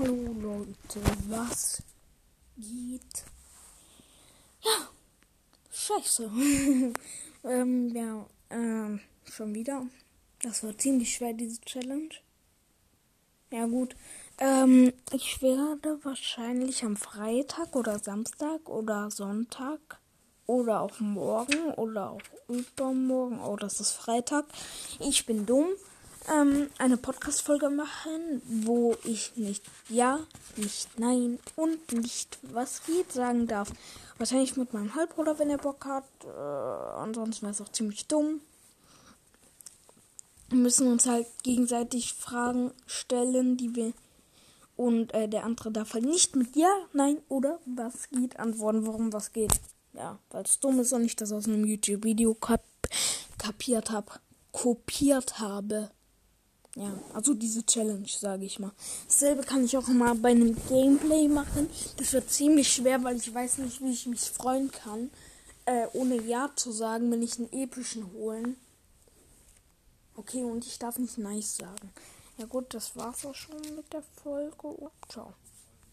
Hallo Leute, was geht? Ja, scheiße. ähm, ja, ähm, schon wieder. Das war ziemlich schwer, diese Challenge. Ja gut, ähm, ich werde wahrscheinlich am Freitag oder Samstag oder Sonntag oder auch morgen oder auch übermorgen, oh, das ist Freitag. Ich bin dumm ähm, eine Podcast-Folge machen, wo ich nicht ja, nicht nein und nicht was geht sagen darf. Wahrscheinlich mit meinem Halbbruder, wenn er Bock hat. Äh, ansonsten wäre es auch ziemlich dumm. Wir müssen uns halt gegenseitig Fragen stellen, die wir. Und äh, der andere darf halt nicht mit Ja, Nein oder was geht antworten, warum was geht. Ja, weil es dumm ist und ich das aus einem YouTube-Video kap kapiert habe. Kopiert habe. Ja, also diese Challenge, sage ich mal. Dasselbe kann ich auch mal bei einem Gameplay machen. Das wird ziemlich schwer, weil ich weiß nicht, wie ich mich freuen kann, äh, ohne Ja zu sagen, wenn ich einen epischen holen. Okay, und ich darf nicht nice sagen. Ja gut, das war's auch schon mit der Folge. ciao.